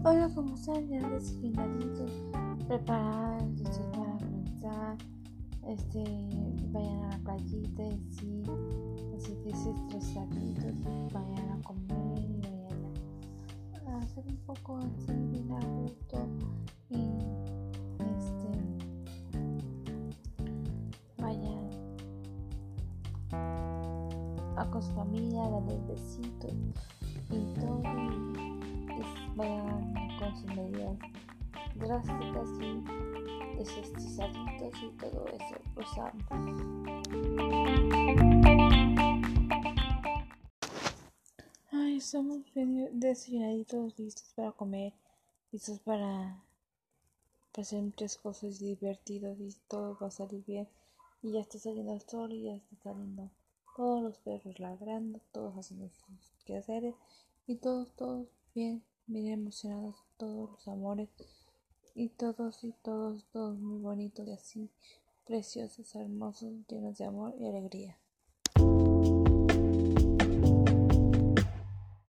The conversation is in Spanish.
están ya desfinaditos, preparados para comenzar, este, vayan a la playita y sí, así desestresaditos, vayan a comer y vayan a hacer un poco así bien a gusto y este, vayan a con su familia, darle besitos y todo sus medidas drásticas y desestresaditos y todo eso los amo ay estamos desayunaditos listos para comer listos para hacer muchas cosas divertidas y todo va a salir bien. Y ya está saliendo el sol y ya está saliendo todos los perros ladrando, todos haciendo sus quehaceres y todos, todos bien, bien emocionados, todos los amores y todos y todos, todos muy bonitos y así, preciosos, hermosos, llenos de amor y alegría.